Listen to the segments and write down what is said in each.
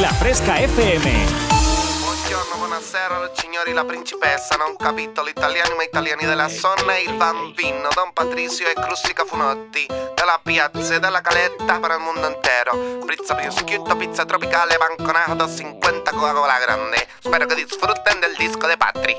La Fresca FM Buonasera lo signori, la principessa, non capito italiani ma italiani della e il bambino Don Patricio e Crustica Funotti. Della piazza e della caletta per il mondo intero. Pizza prosciutto, pizza tropicale, banconato, 50 Coca-Cola grande. Spero que disfruten del disco de Patri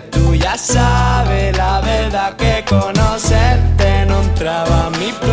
tú ya sabes la verdad que conocerte no entraba mi plan.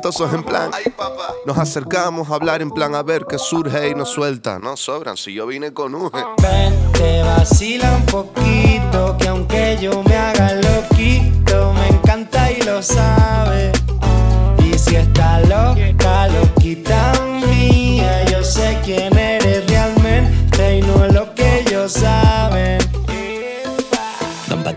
cantosos en plan. Ay, papá. Nos acercamos a hablar en plan a ver qué surge y nos suelta. No sobran si yo vine con un. Ven, te vacila un poquito, que aunque yo me haga loquito, me encanta y lo sabe. Y si está loca,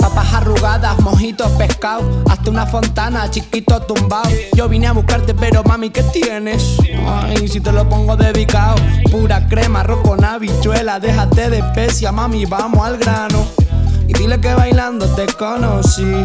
Papas arrugadas, mojitos pescado, hasta una fontana, chiquito tumbado. Yo vine a buscarte, pero mami, ¿qué tienes? Ay, si te lo pongo dedicado, pura crema, arroz con habichuela, déjate de especia, mami, vamos al grano. Y dile que bailando te conocí,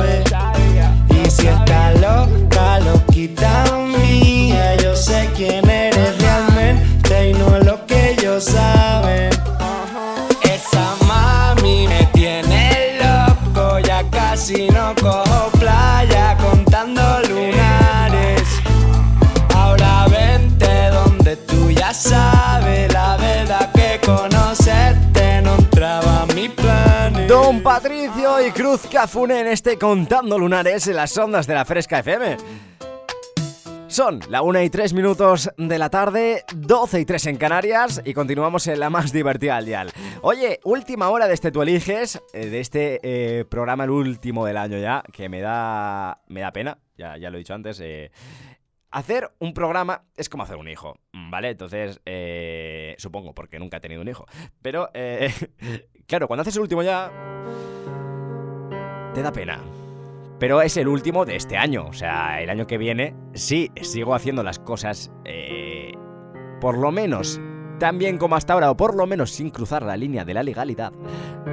Cruz Cafune en este Contando Lunares en las ondas de la Fresca FM. Son la 1 y 3 minutos de la tarde, 12 y 3 en Canarias y continuamos en la más divertida al dial. Oye, última hora de este Tú Eliges, eh, de este eh, programa, el último del año ya, que me da, me da pena, ya, ya lo he dicho antes. eh, Hacer un programa es como hacer un hijo, ¿vale? Entonces, supongo, porque nunca he tenido un hijo. Pero, claro, cuando haces el último ya... Te da pena. Pero es el último de este año. O sea, el año que viene, sí, sigo haciendo las cosas... eh, por lo menos tan bien como hasta ahora, o por lo menos sin cruzar la línea de la legalidad.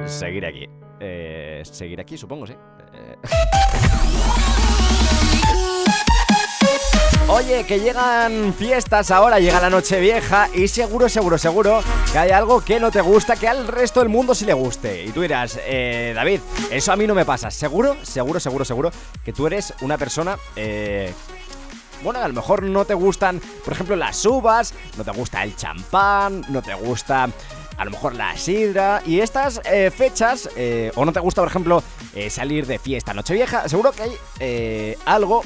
Seguir aquí. Eh, seguir aquí, supongo, sí. Eh, Oye, que llegan fiestas ahora, llega la noche vieja y seguro, seguro, seguro que hay algo que no te gusta, que al resto del mundo sí le guste. Y tú dirás, eh, David, eso a mí no me pasa. Seguro, seguro, seguro, seguro que tú eres una persona... Eh, bueno, a lo mejor no te gustan, por ejemplo, las uvas, no te gusta el champán, no te gusta a lo mejor la sidra y estas eh, fechas, eh, o no te gusta, por ejemplo, eh, salir de fiesta Nochevieja, seguro que hay eh, algo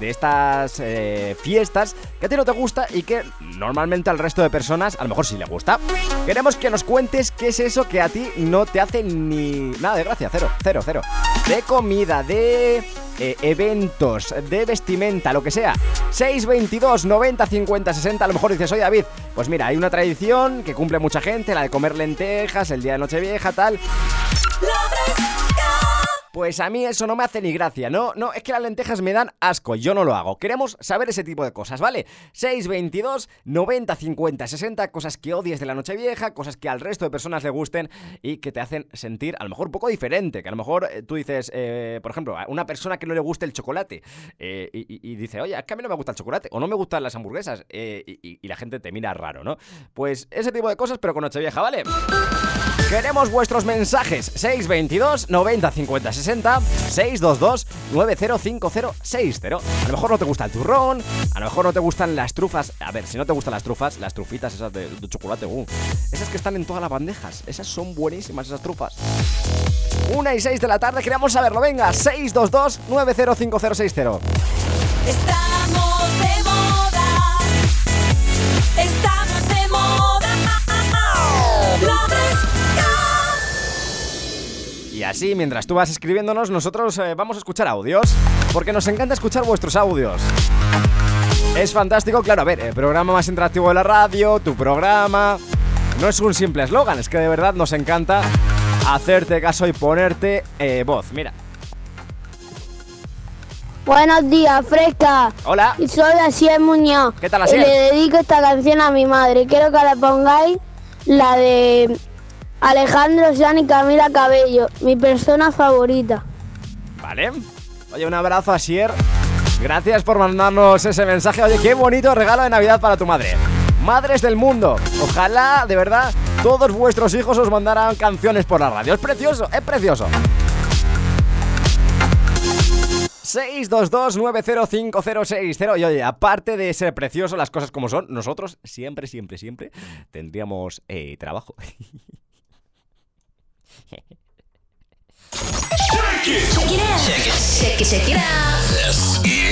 de estas eh, fiestas que a ti no te gusta y que normalmente al resto de personas a lo mejor sí le gusta. Queremos que nos cuentes qué es eso que a ti no te hace ni nada de gracia, cero, cero, cero. De comida, de eh, eventos, de vestimenta, lo que sea. 622 90 50 60. A lo mejor dices, oye David, pues mira, hay una tradición que cumple mucha gente, la de comer lentejas, el día de Nochevieja, tal. Pues a mí eso no me hace ni gracia, ¿no? No, es que las lentejas me dan asco, yo no lo hago. Queremos saber ese tipo de cosas, ¿vale? 622 90 50 60, cosas que odies de la noche vieja, cosas que al resto de personas le gusten y que te hacen sentir a lo mejor un poco diferente. Que a lo mejor eh, tú dices, eh, por ejemplo, a una persona que no le guste el chocolate eh, y, dice, oye, es que a mí no me gusta el chocolate o no me gustan las hamburguesas y, y la gente te mira raro, ¿no? Pues ese tipo de cosas, pero con noche vieja, ¿vale? Queremos vuestros mensajes 622 90 50 60 622 905060. A lo mejor no te gusta el turrón, a lo mejor no te gustan las trufas. A ver, si no te gustan las trufas, las trufitas esas de, chocolate, uh, esas que están en todas las bandejas, esas son buenísimas esas trufas. Una y 6 de la tarde, queremos saberlo. Venga, 622 905060. Estamos de moda. Estamos Y así, mientras tú vas escribiéndonos, nosotros eh, vamos a escuchar audios, porque nos encanta escuchar vuestros audios. Es fantástico, claro, a ver, el programa más interactivo de la radio, tu programa... No es un simple eslogan, es que de verdad nos encanta hacerte caso y ponerte eh, voz. Mira. Buenos días, Fresca. Hola. Soy Asiel Muñoz. ¿Qué tal, Asiel? Y le dedico esta canción a mi madre. Quiero que le pongáis la de Alejandro San Camila Cabello, mi persona favorita. Vale. Oye, un abrazo a Sier. Gracias por mandarnos ese mensaje. Oye, qué bonito regalo de Navidad para tu madre. Madres del mundo. Ojalá, de verdad, todos vuestros hijos os mandaran canciones por la radio. Es precioso, es precioso. 622-905060 Y oye, aparte de ser precioso, las cosas como son, nosotros siempre, siempre, siempre tendríamos eh, trabajo. Check it. Check it out. Check it. Check it. Check it out. This is.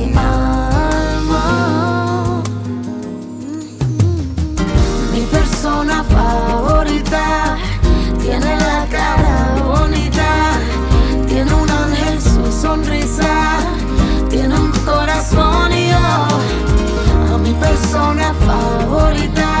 favorita. Tiene la cara bonita, tiene un ángel su sonrisa, tiene un corazón y yo a mi persona favorita.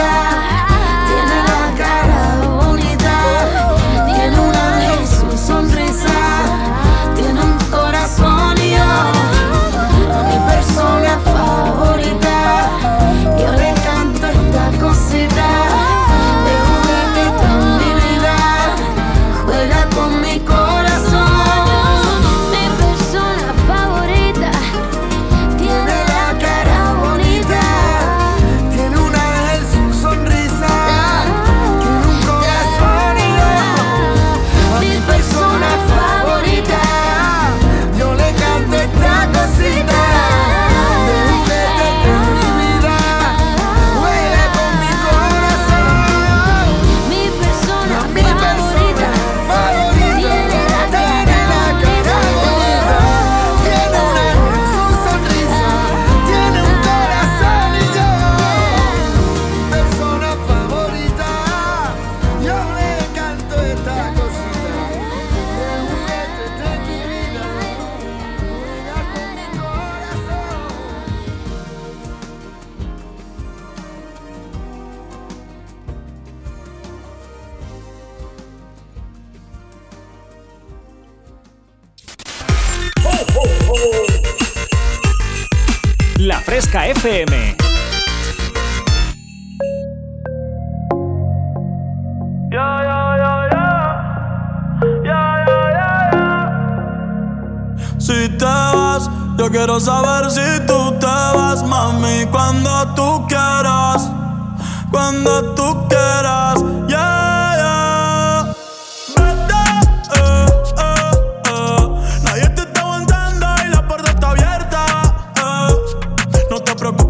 Favorita No te preocupes.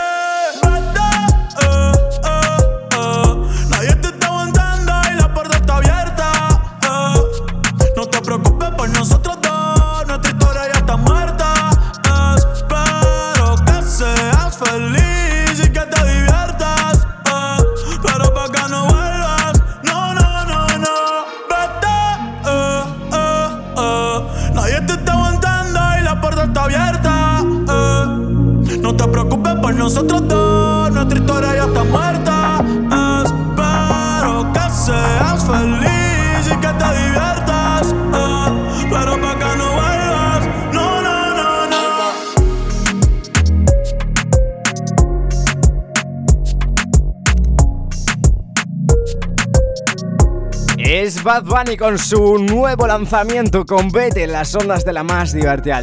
Bad Bunny con su nuevo lanzamiento con Vete en las ondas de la más divertida.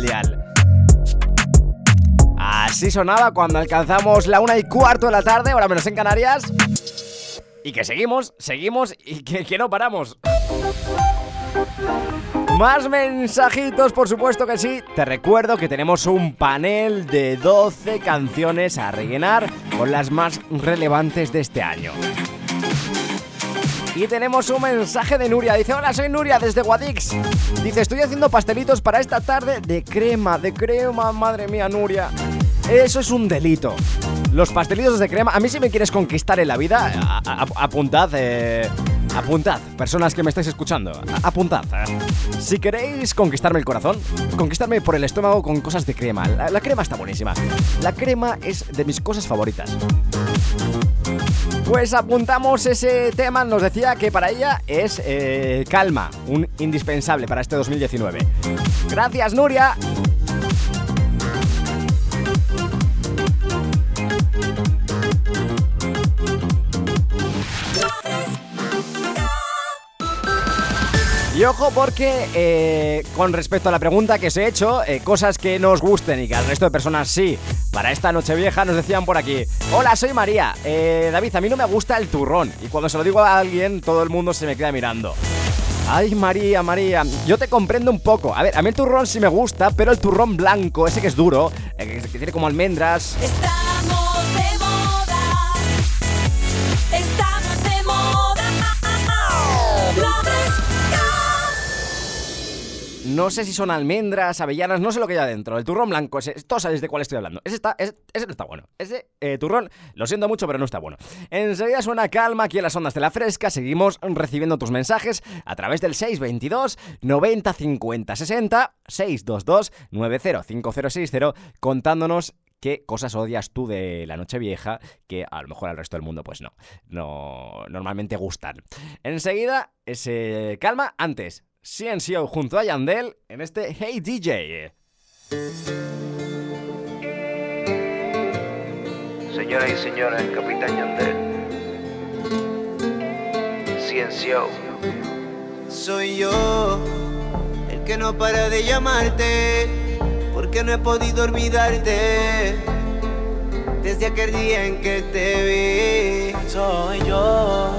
Así sonaba cuando alcanzamos la una y cuarto de la tarde, ahora menos en Canarias. Y que seguimos, seguimos y que, que no paramos. Más mensajitos, por supuesto que sí. Te recuerdo que tenemos un panel de 12 canciones a rellenar con las más relevantes de este año. Y tenemos un mensaje de Nuria. Dice, hola, soy Nuria desde Guadix. Dice, estoy haciendo pastelitos para esta tarde de crema, de crema, madre mía, Nuria. Eso es un delito. Los pastelitos de crema, a mí si me quieres conquistar en la vida, apuntad, eh, apuntad, personas que me estáis escuchando, apuntad. Eh. Si queréis conquistarme el corazón, conquistarme por el estómago con cosas de crema. la crema está buenísima. La crema es de mis cosas favoritas. Pues apuntamos ese tema, nos decía que para ella es eh, calma, un indispensable para este 2019. Gracias, Nuria. Y ojo porque eh, con respecto a la pregunta que os he hecho, eh, cosas que nos gusten y que al resto de personas sí, para esta noche vieja nos decían por aquí, hola soy María, eh, David, a mí no me gusta el turrón y cuando se lo digo a alguien todo el mundo se me queda mirando. Ay María, María, yo te comprendo un poco. A ver, a mí el turrón sí me gusta, pero el turrón blanco, ese que es duro, que tiene como almendras... no sé si son almendras, avellanas, no sé lo que hay adentro. El turrón blanco, ese, todos sabéis de cuál estoy hablando. Ese, está, ese, no está bueno. Ese eh, turrón, lo siento mucho, pero no está bueno. Enseguida suena calma aquí en las ondas de la fresca. Seguimos recibiendo tus mensajes a través del 622 90 50 60 622 905060 contándonos qué cosas odias tú de la noche vieja que a lo mejor al resto del mundo pues no, no normalmente gustan. Enseguida, ese calma, antes, CNCO junto a Yandel en este Hey DJ. Señoras y señores, el capitán Yandel. CNCO. Soy yo el que no para de llamarte porque no he podido olvidarte desde aquel día en que te vi. Soy yo,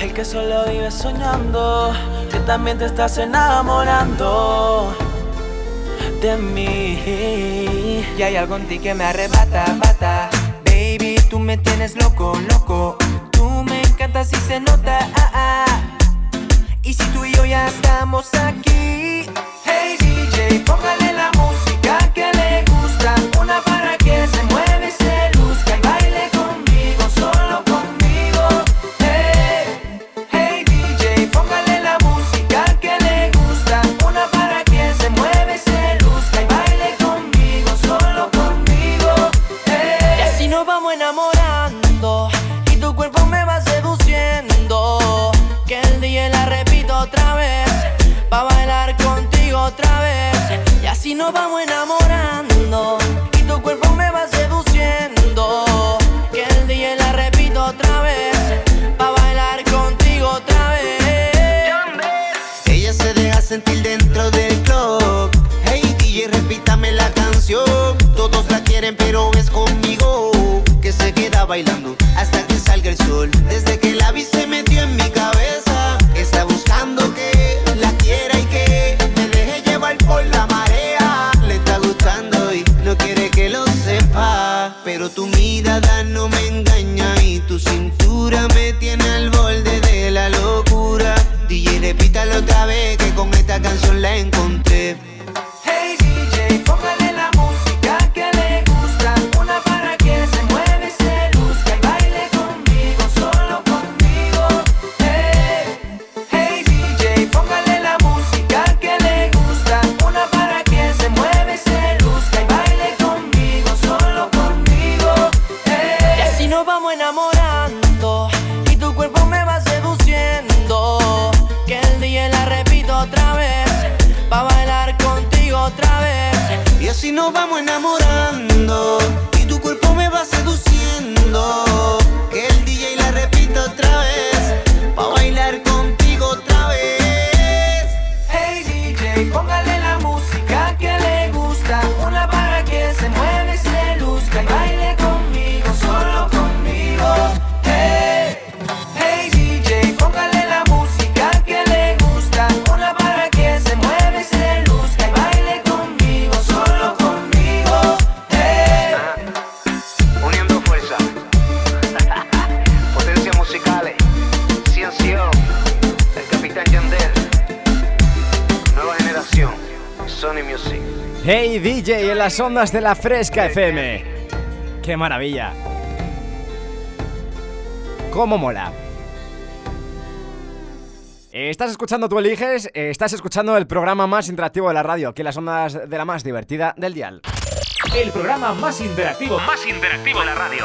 el que solo vive soñando, también te estás enamorando de mí. Y hay algo en ti que me arrebata, bata. Baby, tú me tienes loco, loco. Tú me encantas y se nota, ah, ah. Y si tú y yo ya estamos aquí, hey DJ, póngale la nos vamos enamorando y tu cuerpo me va seduciendo. Que el día la repito otra vez, pa' bailar contigo otra vez. Ella se deja sentir dentro del club. Hey DJ, repítame la canción. Todos la quieren, pero es conmigo que se queda bailando hasta que salga el sol. Desde nos vamos enamorando las ondas de la Fresca FM. ¡Qué maravilla! ¡Cómo mola! Estás escuchando Tú Eliges, estás escuchando el programa más interactivo de la radio, que las ondas de la más divertida del dial. El programa más interactivo, más interactivo de la radio.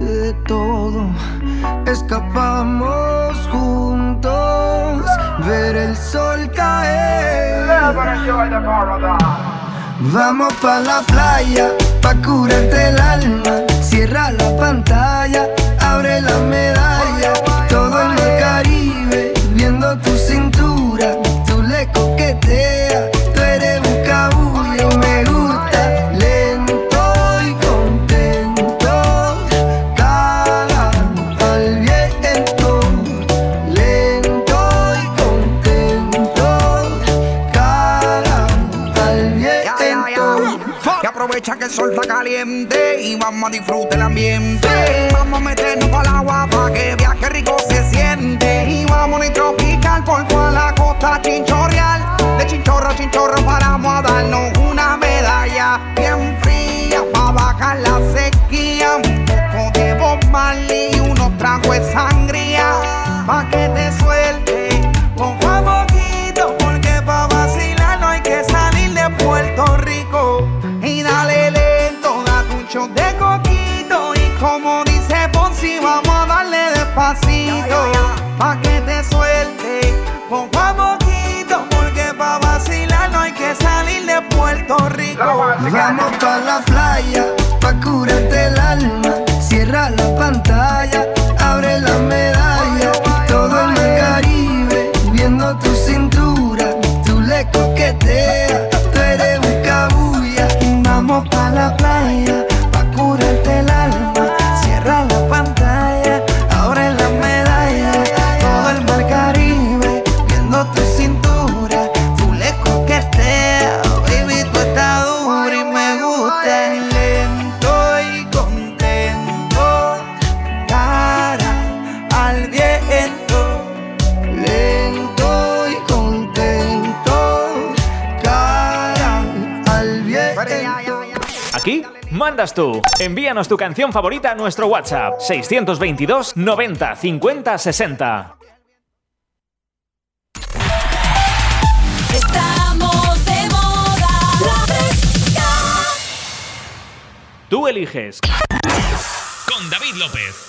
de todo. Escapamos juntos, ver el sol caer. Vamos pa la playa, pa curarte el alma. Cierra la pantalla, abre la medalla toma, disfruta el ambiente. Vamos a meternos para el agua para que viaje rico se siente. Y vamos a tropical por toda la costa chinchorreal. De chinchorro a chinchorro paramos a darnos una medalla bien fría para bajar la sequía. Un poco de y unos tragos de sangre. Vamos pa' la playa, pa' curarte el alma. mandas tú. Envíanos tu canción favorita a nuestro WhatsApp 622 90 50 60. Estamos de moda. Tú eliges. Con David López.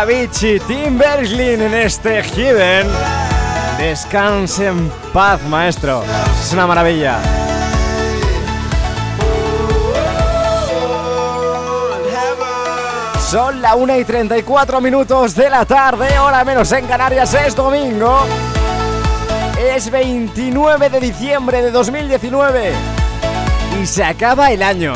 Alex Avicii, Tim en este Heaven. Descanse en paz, maestro. Es una maravilla. Son la 1 y 34 minutos de la tarde, hora menos en Canarias, es domingo. Es 29 de diciembre de 2019 y se acaba el año.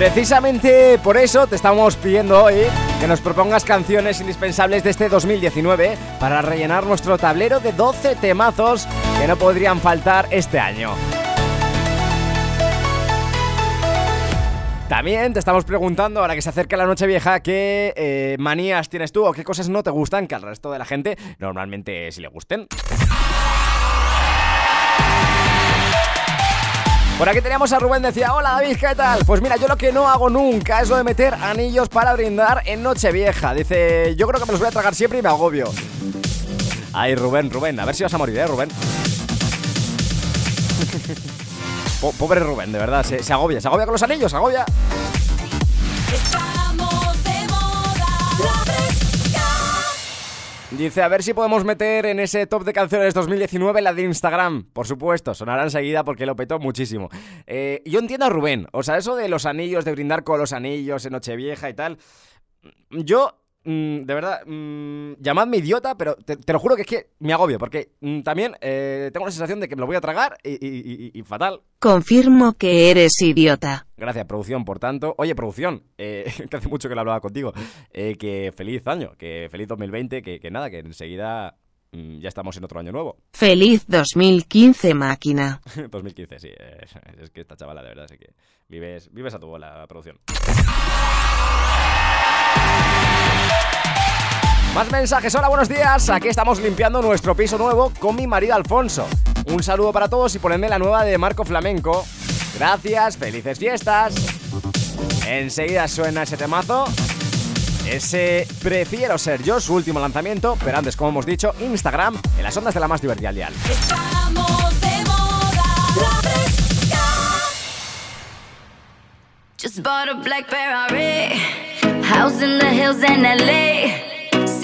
Precisamente por eso te estamos pidiendo hoy que nos propongas canciones indispensables de este 2019 para rellenar nuestro tablero de 12 temazos que no podrían faltar este año. También te estamos preguntando, ahora que se acerca la noche vieja, qué eh, manías tienes tú o qué cosas no te gustan que al resto de la gente normalmente sí le gusten. Por aquí teníamos a Rubén, decía, hola David, ¿qué tal? Pues mira, yo lo que no hago nunca es lo de meter anillos para brindar en Nochevieja. Dice, yo creo que me los voy a tragar siempre y me agobio. Ay, Rubén, Rubén, a ver si vas a morir, ¿eh, Rubén? Po- pobre Rubén, de verdad, se, se agobia, se agobia con los anillos, se agobia. Dice, a ver si podemos meter en ese top de canciones 2019 la de Instagram. Por supuesto, sonará enseguida porque lo petó muchísimo. Eh, yo entiendo a Rubén, o sea, eso de los anillos, de brindar con los anillos en Nochevieja y tal. Yo, mm, de verdad, mm, llamadme idiota, pero te, te lo juro que es que me agobio, porque mm, también eh, tengo la sensación de que me lo voy a tragar y, y- y- y fatal. Confirmo que eres idiota. Gracias, producción, por tanto. Oye, producción, eh, que hace mucho que lo hablaba contigo. eh, que feliz año, que feliz 2020, que, que nada, que enseguida ya estamos en otro año nuevo. Feliz 2015, máquina. 2015, sí. es que esta chavala, de verdad, es que vives, vives a tu bola, producción. Más mensajes, hola, buenos días. Aquí estamos limpiando nuestro piso nuevo con mi marido Alfonso. Un saludo para todos y ponedme la nueva de Marco Flamenco. Gracias, felices fiestas. Enseguida suena ese temazo. Ese Prefiero ser yo, su último lanzamiento, pero antes, como hemos dicho, Instagram, en las ondas de la más divertida al dial. Just bought a black Ferrari, house in the hills in LA.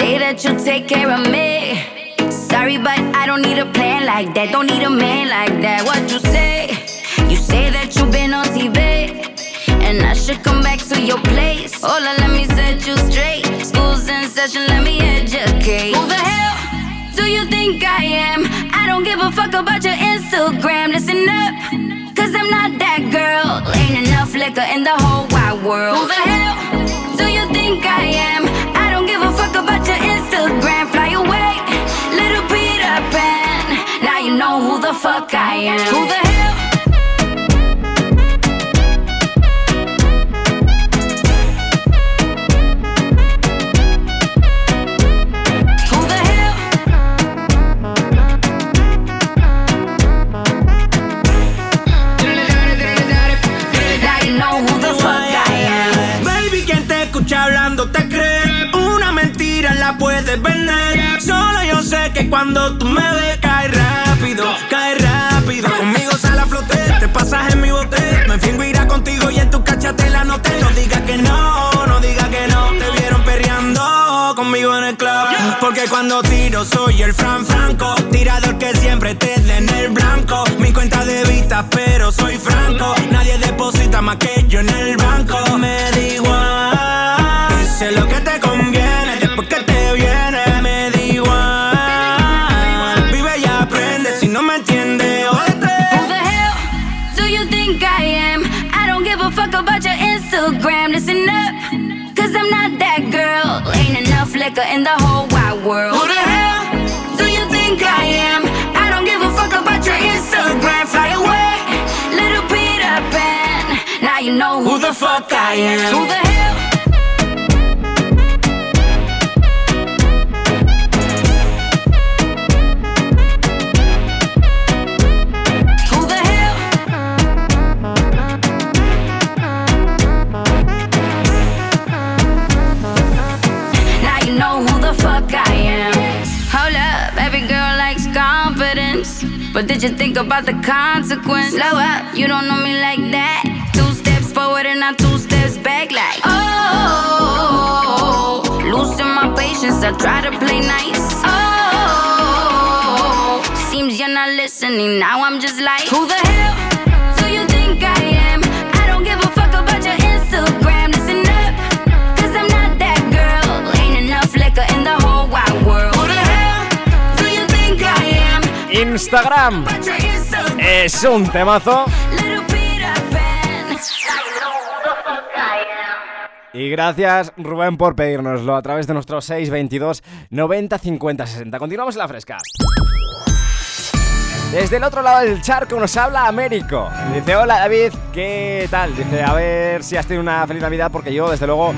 Say that you'll take care of me. Sorry, but I don't need a plan like that. Don't need a man like that. What you say? You say that you've been on TV, and I should come back to your place. Hola, let me set you straight. School's in session, let me educate. Who the hell do you think I am? I don't give a fuck about your Instagram. Listen up. Cause I'm not that girl. Ain't enough liquor in the whole wide world. Who the hell fuck I am. Who the Porque cuando tiro soy el Fran Franco. Tirador que siempre te dé en el blanco. Mi cuenta de vista, pero soy franco. Nadie deposita más que yo en el banco. Me da igual. Dice lo que te conviene. Después que te viene, me da igual. Vive y aprende. Si no me entiende. Who the hell do you think I am? I don't give a fuck about your Instagram. Listen up, cause I'm not that girl. Ain't enough liquor in the the fuck I am. Who the hell? Who the hell? Now you know who the fuck I am. Hold up, every girl likes confidence. But did you think about the consequence? Slow up, you don't know me like that. To play nice. Oh, seems you're not listening. Now I'm just like, who the hell do you think I am? I don't give a fuck about your Instagram. Listen up, cause I'm not that girl. Ain't enough liquor in the whole wide world. Who the hell do you think I am? Instagram es un temazo. Y gracias Rubén por pedírnoslo a través de nuestro 622 90 50 60. Continuamos en la fresca. Desde el otro lado del charco nos habla Américo. Dice, hola David, ¿qué tal? Dice, a ver si has tenido una feliz Navidad porque yo desde luego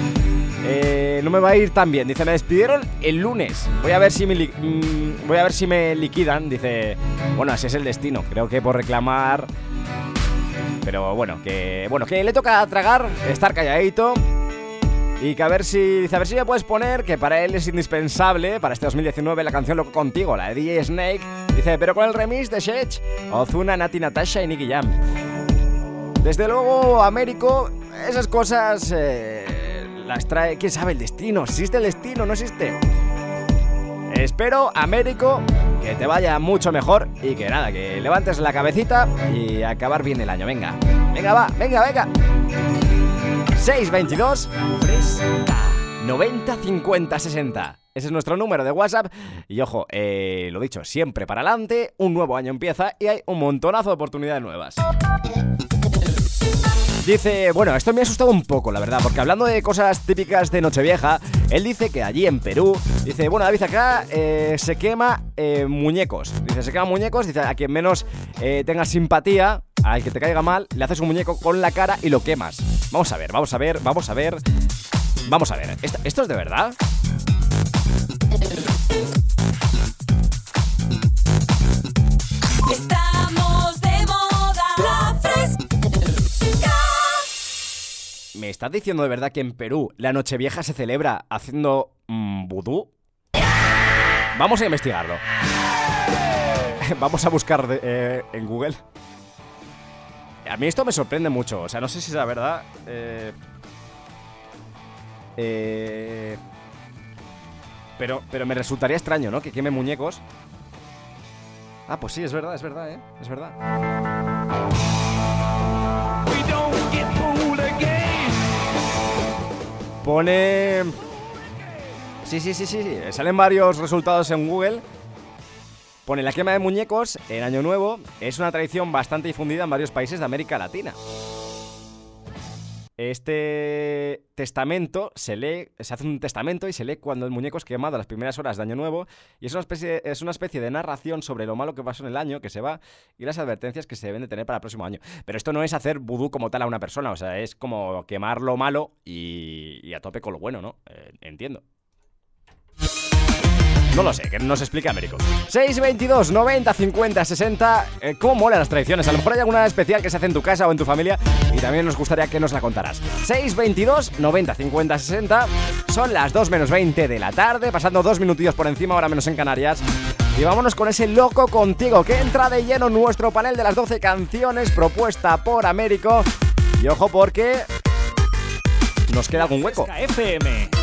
eh, no me va a ir tan bien. Dice, me despidieron el lunes. Voy a ver si me, li- mm, voy a ver si me liquidan. Dice, bueno, así es el destino. Creo que por reclamar... Pero bueno, que bueno, que le toca tragar, estar calladito. Y que a ver si. Dice, a ver si me puedes poner que para él es indispensable para este 2019 la canción Loco Contigo, la de DJ Snake. Dice, pero con el remix de Shech, Ozuna, Nati Natasha y Nicky Jam. Desde luego, Américo, esas cosas eh, las trae. ¿Quién sabe el destino? ¿Existe el destino? ¿No existe? Espero, Américo, que te vaya mucho mejor y que nada, que levantes la cabecita y acabar bien el año. Venga, venga, va, venga, venga. 622 Fresca 90 50 60. Ese es nuestro número de WhatsApp. Y ojo, eh, lo dicho, siempre para adelante, un nuevo año empieza y hay un montonazo de oportunidades nuevas. Dice, bueno, esto me ha asustado un poco, la verdad, porque hablando de cosas típicas de Nochevieja, él dice que allí en Perú, dice, bueno, David, acá eh, se quema eh, muñecos. Dice, se queman muñecos, dice, a quien menos tenga simpatía, al que te caiga mal, le haces un muñeco con la cara y lo quemas. Vamos a ver, vamos a ver, vamos a ver. Vamos a ver, ¿esto, esto es de verdad? Estamos de moda, la fresca. ¿Me estás diciendo de verdad que en Perú la Nochevieja se celebra haciendo mm, vudú? Vamos a investigarlo. Vamos a buscar de- eh, en Google. A mí esto me sorprende mucho. O sea, no sé si es la verdad. eh, eh, pero, pero me resultaría extraño, ¿no? Que queme muñecos. Ah, pues sí, es verdad, es verdad, ¿eh? Es verdad. Pone... Sí, sí, sí, sí, sí. Salen varios resultados en Google. Pone la quema de muñecos en Año Nuevo. Es una tradición bastante difundida en varios países de América Latina. Este testamento se lee, se hace un testamento y se lee cuando el muñeco es quemado a las primeras horas de Año Nuevo y es una especie, de narración sobre lo malo que pasó en el año que se va y las advertencias que se deben de tener para el próximo año. Pero esto no es hacer vudú como tal a una persona, o sea, es como quemar lo malo y, y a tope con lo bueno, ¿no? Eh, entiendo. No lo sé, que nos explique Américo. 622 90 50 60. Eh, ¿Cómo molan las tradiciones? A lo mejor hay alguna especial que se hace en tu casa o en tu familia y también nos gustaría que nos la contaras. 622 90 50 60. Son las 2 menos 20 de la tarde, pasando dos minutillos por encima, ahora menos en Canarias. Y vámonos con ese loco contigo que entra de lleno en nuestro panel de las 12 canciones propuesta por Américo. Y ojo porque nos queda algún hueco. FM.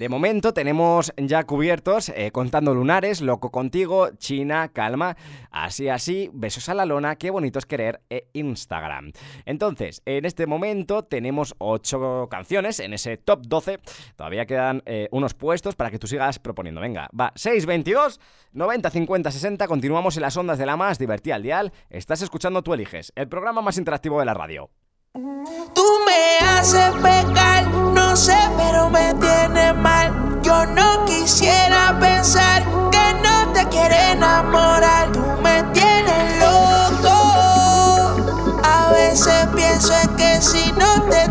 De momento tenemos ya cubiertos eh, Contando Lunares, Loco Contigo, China, Calma, Así Así, Besos a la Lona, Qué Bonito es Querer e Instagram. Entonces, en este momento tenemos 8 canciones en ese top 12. Todavía quedan eh, unos puestos para que tú sigas proponiendo. Venga, va, 622 90 50 60. Continuamos en las ondas de la más divertida al dial. Estás escuchando Tú Eliges, el programa más interactivo de la radio. Tú me haces pecar, sé, pero me tienes mal. Yo no quisiera pensar que no te quiere enamorar. Tú me tienes loco. A veces pienso en que si no te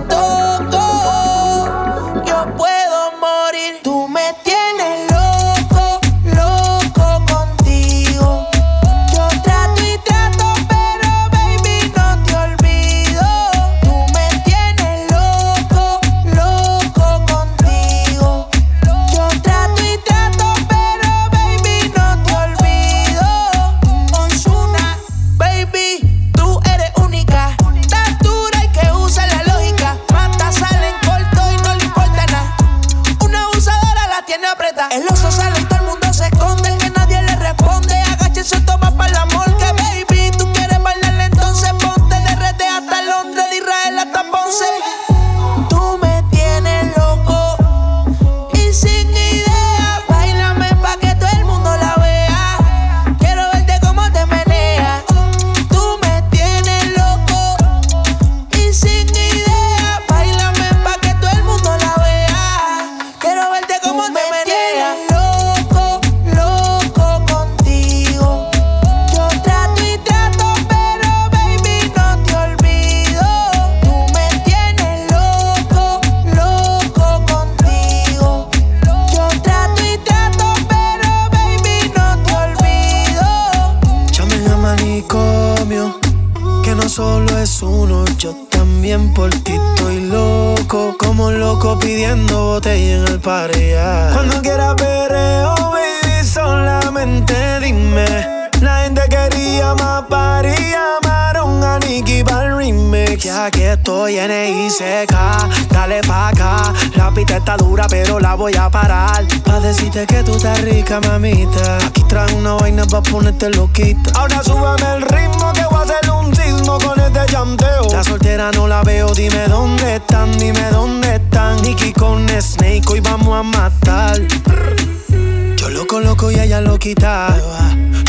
pareja. Cuando quieras perreo, baby, solamente dime. La gente quería más party, llamaron a Nicky para el remix. Ya que estoy en ICK, dale pa' acá. La pista está dura, pero la voy a parar. Pa' decirte que tú estás rica, mamita. Aquí trae una vaina pa' ponerte loquita. Ahora súbame el ritmo que voy a hacer un sismo con este llanteo. La soltera no la veo, dime dónde están, dime dónde están. Nicky con Snake, hoy vamos a matar. Yo loco, loco y ella loquita.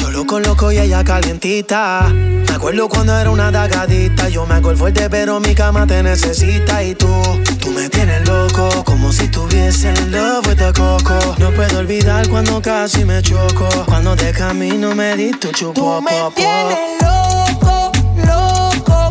Yo loco, loco y ella calientita. Me acuerdo cuando era una dagadita. Yo me hago el fuerte, pero mi cama te necesita. Y tú, tú me tienes loco. Como si tuviese en love with the coco. No puedo olvidar cuando casi me choco. Cuando de camino me di tu chupo. Tú me tienes loco, loco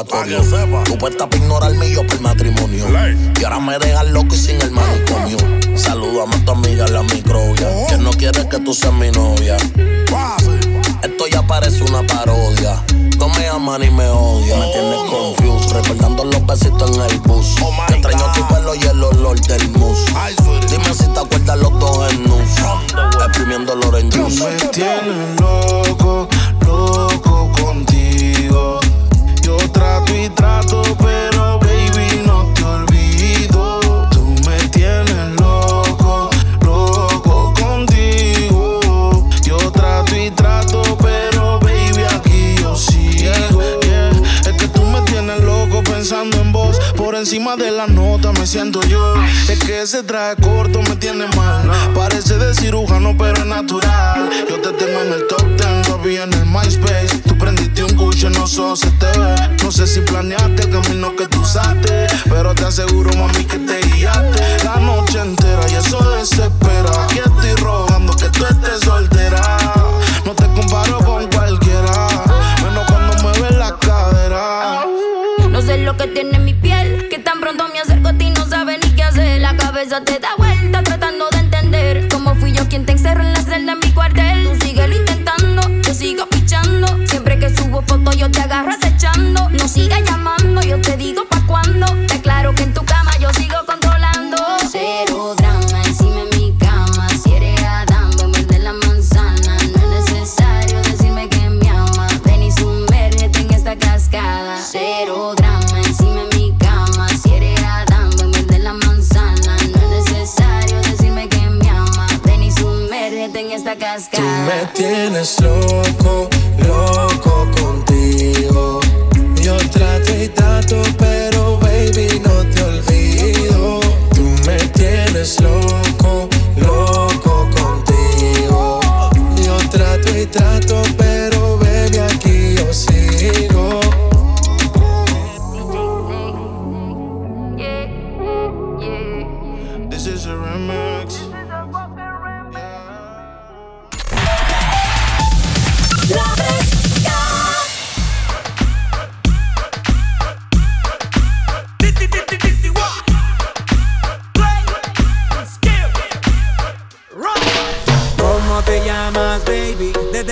obligatorio. Tú puestas para ignorarme y yo para el matrimonio. Y ahora me dejas loco y sin el manicomio. Saludame a tu amiga la microbia. Que no quiere que tú seas mi novia. Esto ya parece una parodia. No me aman ni me odian. Me tienes confused. Recordando los besitos en el bus. Te extraño tu pelo y el olor del mousse. Dime si te acuerdas los dos en nus. Exprimiendo el orange juice. me tienes loco trato y trato, pero baby no te olvido. Tú me tienes loco, loco contigo. Yo trato y trato, pero baby aquí yo sigo. Yeah, Es que tú me tienes loco pensando en vos. Por encima de la nota me siento yo. Es que ese traje corto me tiene mal. Parece de cirujano, pero es natural. Yo te tengo en el top 10, todavía en el MySpace. Prendiste un Gucci, no sos se te. No sé si planeaste el camino que tú usaste. Pero te aseguro, mami, que te guiaste. La noche entera y eso desespera.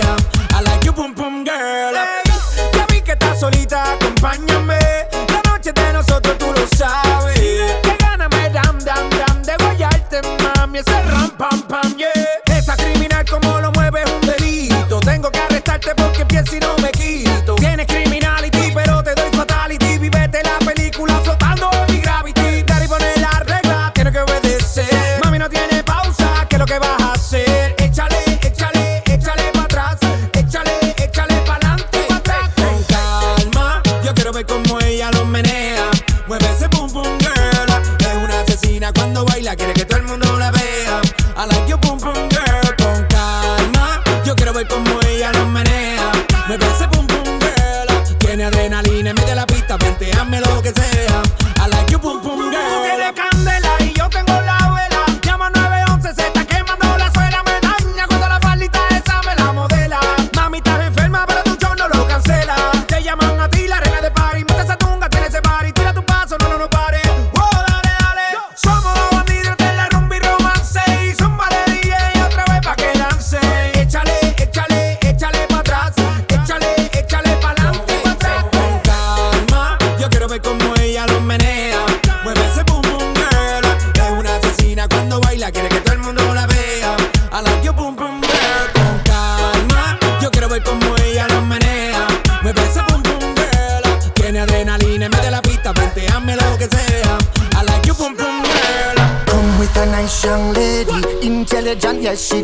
Sea. I like your boom boom girl. Ya vi que estás solita, acompáñame. La noche de nosotros tú lo sabes. Que gana me dam dam dam de guayarte, mami. Ese ram lo menea. Mueve ese pum pum girl. Tiene adrenalina, mete la pista, hazme lo que sea.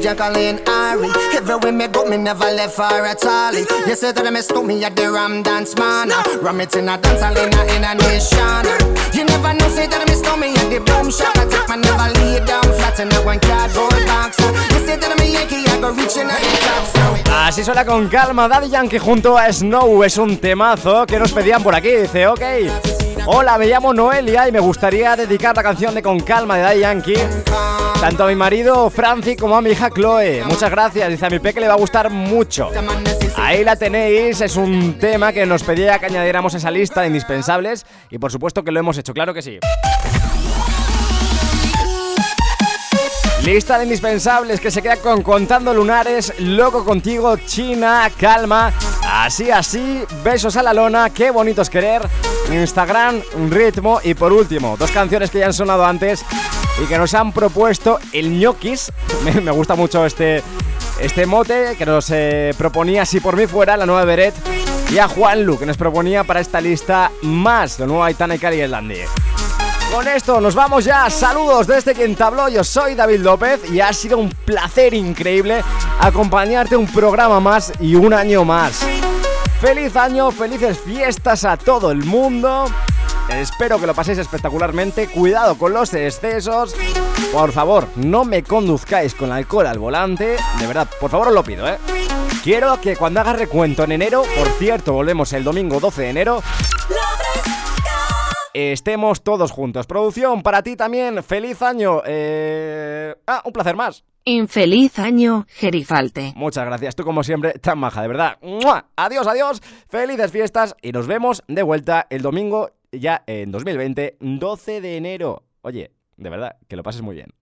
Jacqueline Ari. Everywhere me go, me never left her at all. You say that me stole me at the Ram Dance Man. Ram it in a dance hall in a, in a nation. You never know, say that me stole me at the boom shop. I take my never lay down flat in a one cardboard box. You say that me Yankee, I go reaching out the top. Así suena con calma Daddy Yankee junto a Snow. Es un temazo que nos pedían por aquí. Dice, ok. Hola, me llamo Noelia y me gustaría dedicar la canción de Con Calma de Daddy Yankee tanto a mi marido Franci como a mi hija Chloe. Muchas gracias. Dice a mi peque le va a gustar mucho. Ahí la tenéis. Es un tema que nos pedía que añadiéramos a esa lista de indispensables y por supuesto que lo hemos hecho. Claro que sí. Lista de indispensables que se queda con Contando Lunares, Loco Contigo, China, Calma, Así Así, Besos a la Lona, Qué bonito es querer, Instagram, Ritmo y por último, dos canciones que ya han sonado antes y que nos han propuesto el ñoquis. Me, gusta mucho este, este mote que nos eh, proponía Si por mí fuera, la nueva Beret, y a Juanlu que nos proponía para esta lista más, lo nuevo Aitana y. Con esto nos vamos ya. Saludos desde quien te habló. Yo soy David López y ha sido un placer increíble acompañarte un programa más y un año más. Feliz año, felices fiestas a todo el mundo. Espero que lo paséis espectacularmente. Cuidado con los excesos. Por favor, no me conduzcáis con alcohol al volante. De verdad, por favor os lo pido, ¿eh? Quiero que cuando haga recuento en enero, por cierto, volvemos el domingo 12 de enero, estemos todos juntos. Producción, para ti también, feliz año. Eh... Ah, un placer más. Infeliz año, Gerifalte. Muchas gracias, tú como siempre, tan maja, de verdad. ¡Mua! Adiós, adiós, felices fiestas y nos vemos de vuelta el domingo ya en 2020, 12 de enero. Oye, de verdad, que lo pases muy bien.